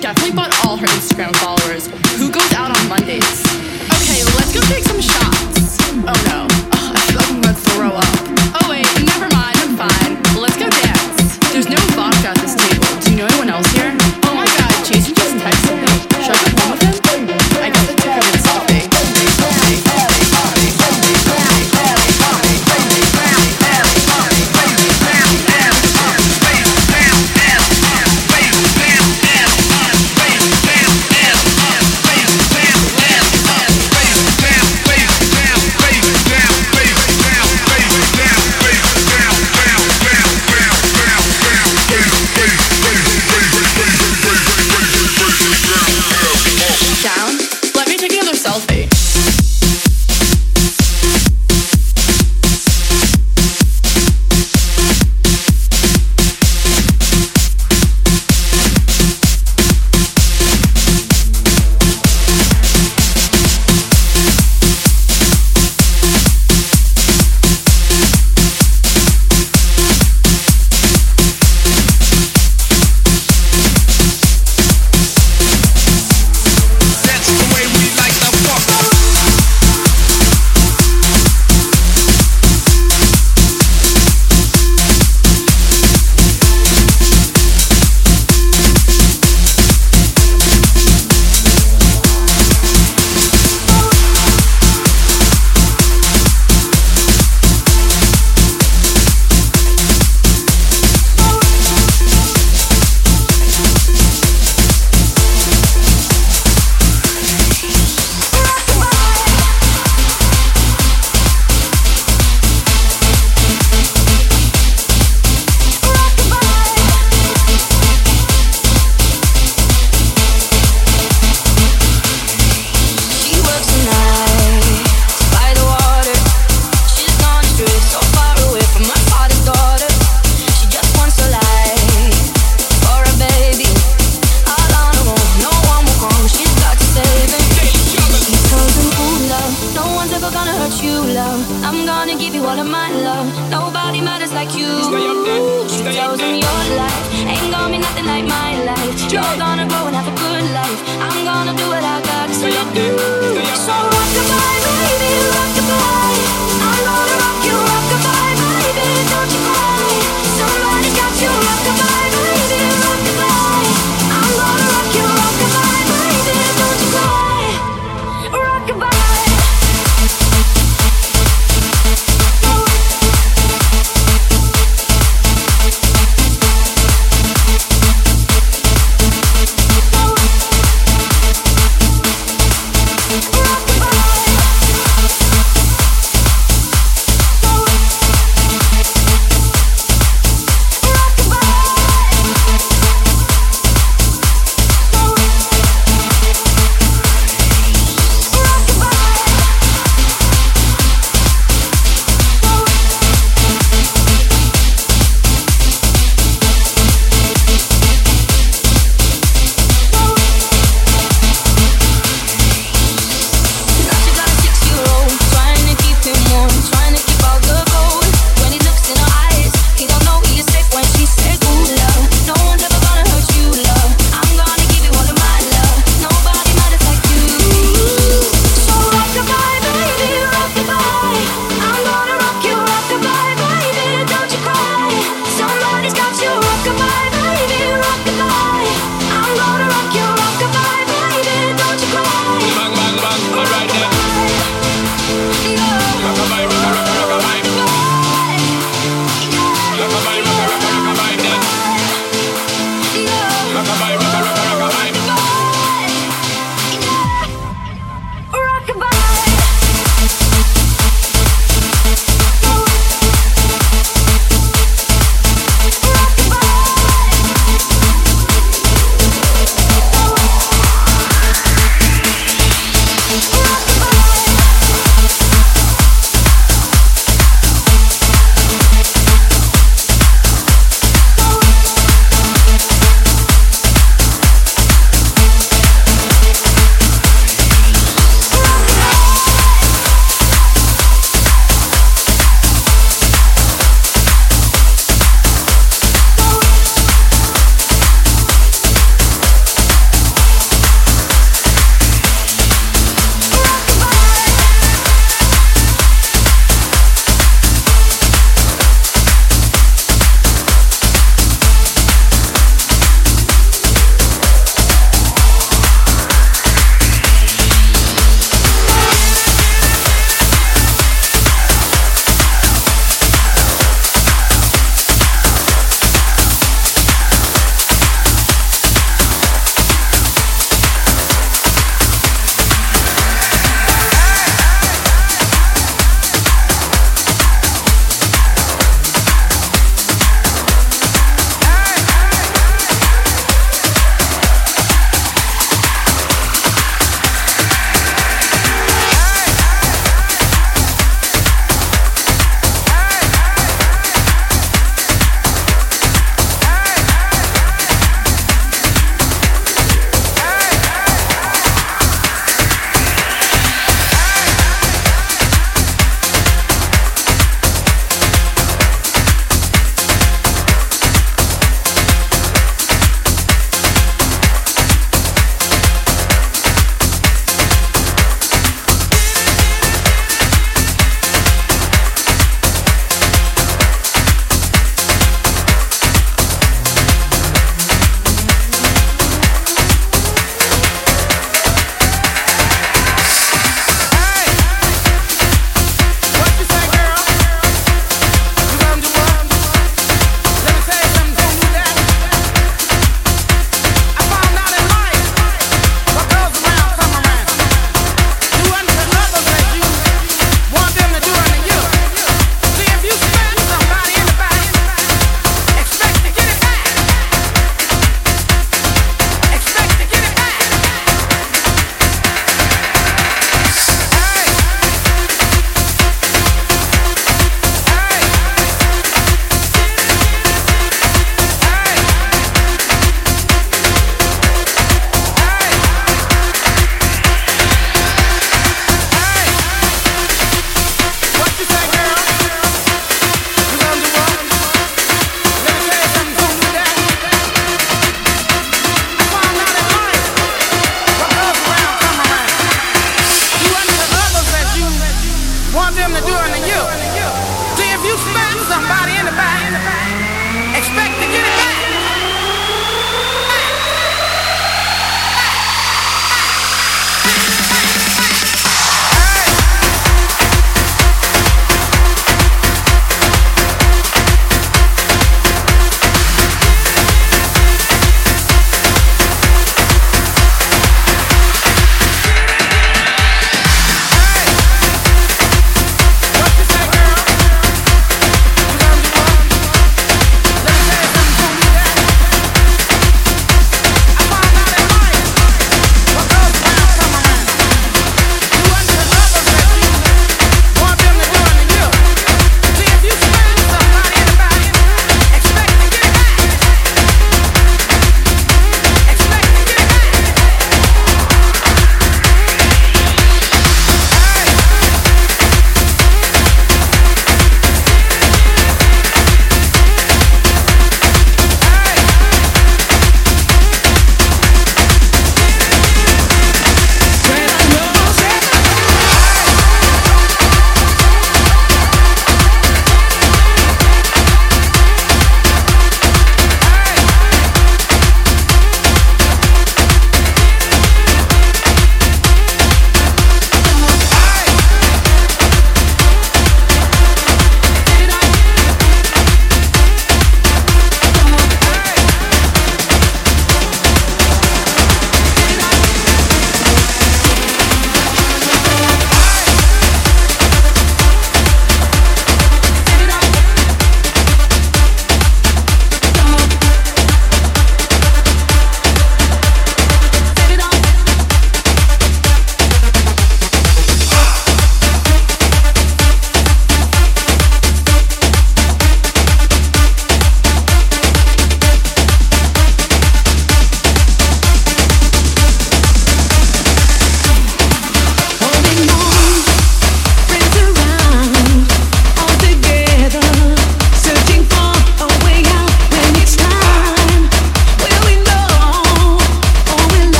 definitely bought all her Instagram followers. Who goes out on Mondays? Okay, let's go take some shots. Oh no, Ugh, I feel like I'm gonna throw up.